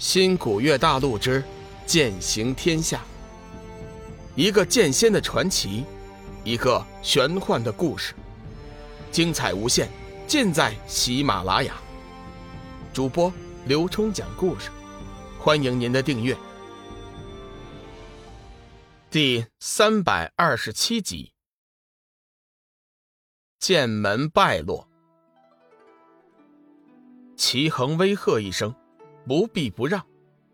新古月大陆之剑行天下，一个剑仙的传奇，一个玄幻的故事，精彩无限，尽在喜马拉雅。主播刘冲讲故事，欢迎您的订阅。第三百二十七集，剑门败落。齐恒威喝一声。不避不让，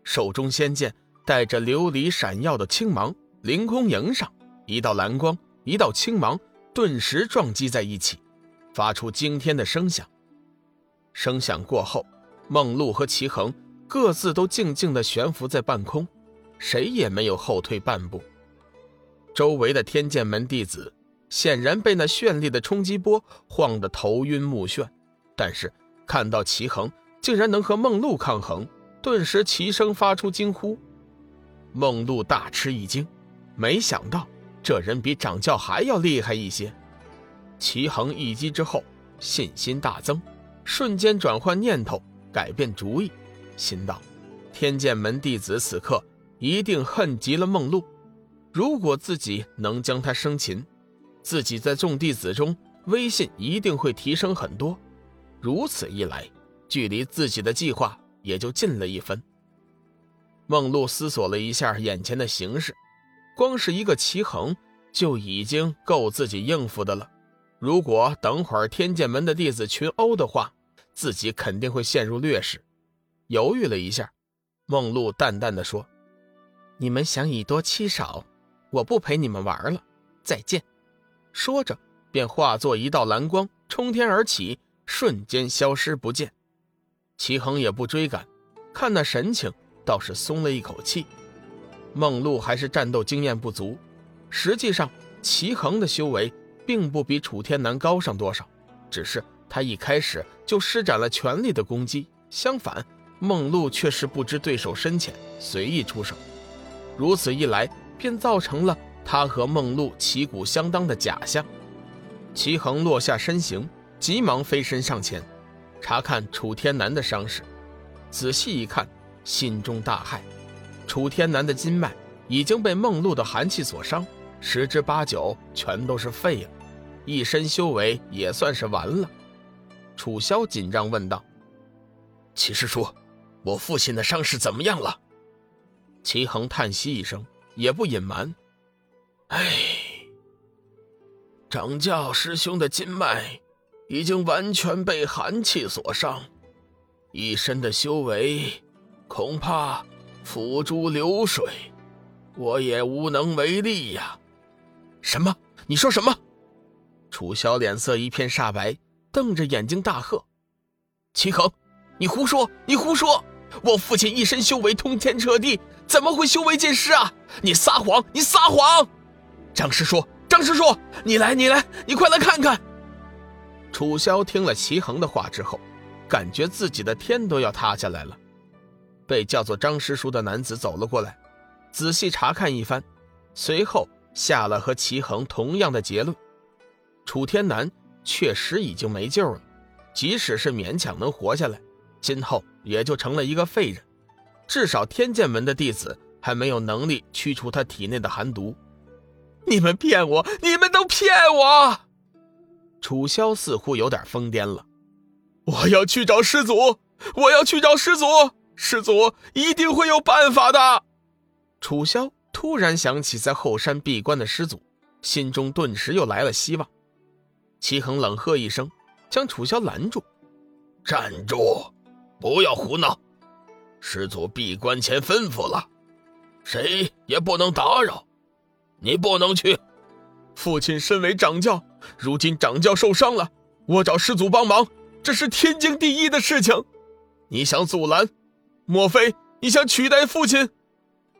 手中仙剑带着琉璃闪耀的青芒凌空迎上，一道蓝光，一道青芒，顿时撞击在一起，发出惊天的声响。声响过后，梦露和齐恒各自都静静地悬浮在半空，谁也没有后退半步。周围的天剑门弟子显然被那绚丽的冲击波晃得头晕目眩，但是看到齐恒。竟然能和梦露抗衡，顿时齐声发出惊呼。梦露大吃一惊，没想到这人比掌教还要厉害一些。齐恒一击之后，信心大增，瞬间转换念头，改变主意，心道：天剑门弟子此刻一定恨极了梦露。如果自己能将他生擒，自己在众弟子中威信一定会提升很多。如此一来。距离自己的计划也就近了一分。梦露思索了一下眼前的形势，光是一个齐衡就已经够自己应付的了。如果等会儿天剑门的弟子群殴的话，自己肯定会陷入劣势。犹豫了一下，梦露淡淡的说：“你们想以多欺少，我不陪你们玩了，再见。”说着，便化作一道蓝光冲天而起，瞬间消失不见。齐恒也不追赶，看那神情，倒是松了一口气。梦露还是战斗经验不足，实际上齐恒的修为并不比楚天南高上多少，只是他一开始就施展了全力的攻击。相反，梦露却是不知对手深浅，随意出手。如此一来，便造成了他和梦露旗鼓相当的假象。齐恒落下身形，急忙飞身上前。查看楚天南的伤势，仔细一看，心中大骇。楚天南的筋脉已经被梦露的寒气所伤，十之八九全都是废了，一身修为也算是完了。楚萧紧张问道：“齐师叔，我父亲的伤势怎么样了？”齐恒叹息一声，也不隐瞒：“唉，掌教师兄的筋脉……”已经完全被寒气所伤，一身的修为恐怕付诸流水，我也无能为力呀。什么？你说什么？楚萧脸色一片煞白，瞪着眼睛大喝：“齐恒，你胡说！你胡说！我父亲一身修为通天彻地，怎么会修为尽失啊？你撒谎！你撒谎！张师叔，张师叔，你来，你来，你快来看看！”楚萧听了齐衡的话之后，感觉自己的天都要塌下来了。被叫做张师叔的男子走了过来，仔细查看一番，随后下了和齐衡同样的结论：楚天南确实已经没救了，即使是勉强能活下来，今后也就成了一个废人。至少天剑门的弟子还没有能力驱除他体内的寒毒。你们骗我！你们都骗我！楚萧似乎有点疯癫了，我要去找师祖，我要去找师祖，师祖一定会有办法的。楚萧突然想起在后山闭关的师祖，心中顿时又来了希望。齐衡冷喝一声，将楚萧拦住：“站住，不要胡闹！师祖闭关前吩咐了，谁也不能打扰，你不能去。”父亲身为掌教，如今掌教受伤了，我找师祖帮忙，这是天经地义的事情。你想阻拦？莫非你想取代父亲？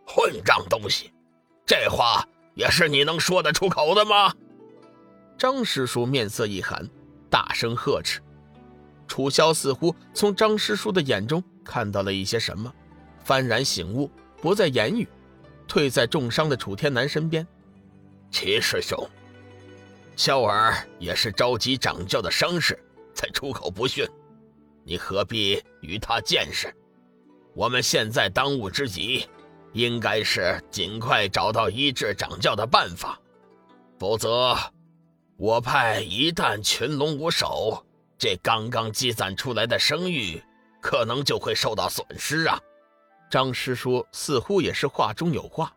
混账东西，这话也是你能说得出口的吗？张师叔面色一寒，大声呵斥。楚萧似乎从张师叔的眼中看到了一些什么，幡然醒悟，不再言语，退在重伤的楚天南身边。齐师兄，萧儿也是着急掌教的伤势才出口不逊，你何必与他见识？我们现在当务之急，应该是尽快找到医治掌教的办法，否则，我派一旦群龙无首，这刚刚积攒出来的声誉，可能就会受到损失啊！张师叔似乎也是话中有话，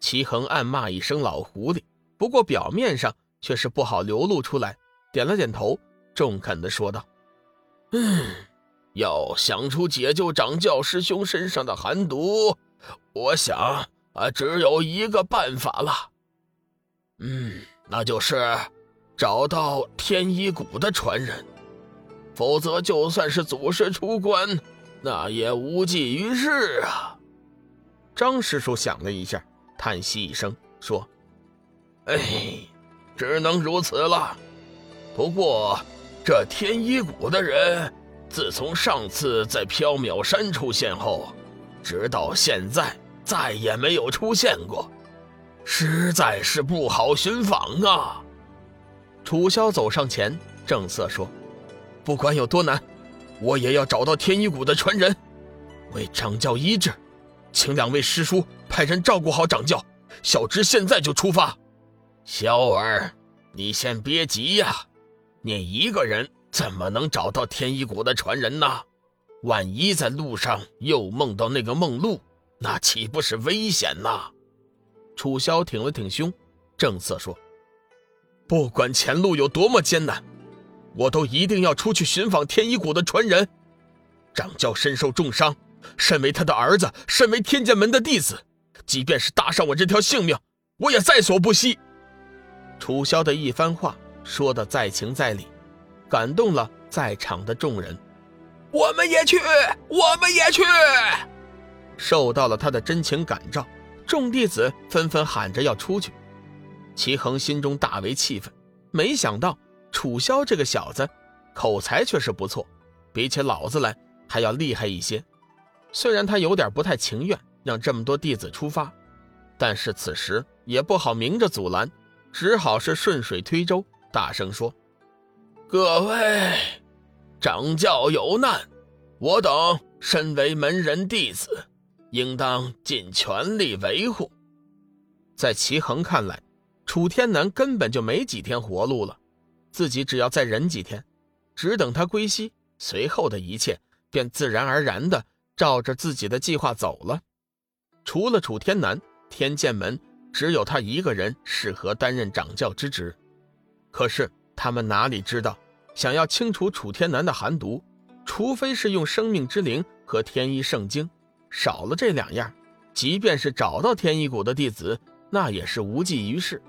齐恒暗骂一声“老狐狸”，不过表面上却是不好流露出来，点了点头，中肯的说道：“嗯，要想出解救掌教师兄身上的寒毒，我想啊，只有一个办法了。嗯，那就是。”找到天一谷的传人，否则就算是祖师出关，那也无济于事啊。张师叔想了一下，叹息一声说：“哎，只能如此了。不过，这天一谷的人，自从上次在缥缈山出现后，直到现在再也没有出现过，实在是不好寻访啊。”楚萧走上前，正色说：“不管有多难，我也要找到天一谷的传人，为掌教医治。请两位师叔派人照顾好掌教，小侄现在就出发。”萧儿，你先别急呀，你一个人怎么能找到天一谷的传人呢？万一在路上又梦到那个梦露，那岂不是危险呐？楚萧挺了挺胸，正色说。不管前路有多么艰难，我都一定要出去寻访天一谷的传人。掌教身受重伤，身为他的儿子，身为天剑门的弟子，即便是搭上我这条性命，我也在所不惜。楚萧的一番话说的在情在理，感动了在场的众人。我们也去，我们也去。受到了他的真情感召，众弟子纷纷喊着要出去。齐恒心中大为气愤，没想到楚萧这个小子口才却是不错，比起老子来还要厉害一些。虽然他有点不太情愿让这么多弟子出发，但是此时也不好明着阻拦，只好是顺水推舟，大声说：“各位，掌教有难，我等身为门人弟子，应当尽全力维护。”在齐恒看来。楚天南根本就没几天活路了，自己只要再忍几天，只等他归西，随后的一切便自然而然的照着自己的计划走了。除了楚天南，天剑门只有他一个人适合担任掌教之职。可是他们哪里知道，想要清除楚天南的寒毒，除非是用生命之灵和天一圣经，少了这两样，即便是找到天一谷的弟子，那也是无济于事。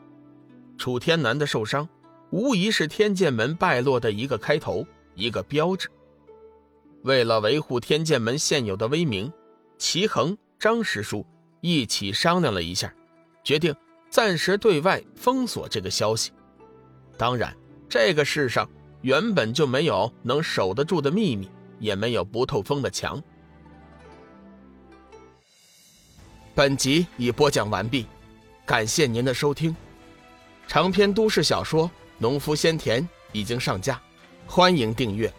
楚天南的受伤，无疑是天剑门败落的一个开头，一个标志。为了维护天剑门现有的威名，齐恒、张师叔一起商量了一下，决定暂时对外封锁这个消息。当然，这个世上原本就没有能守得住的秘密，也没有不透风的墙。本集已播讲完毕，感谢您的收听。长篇都市小说《农夫先田》已经上架，欢迎订阅。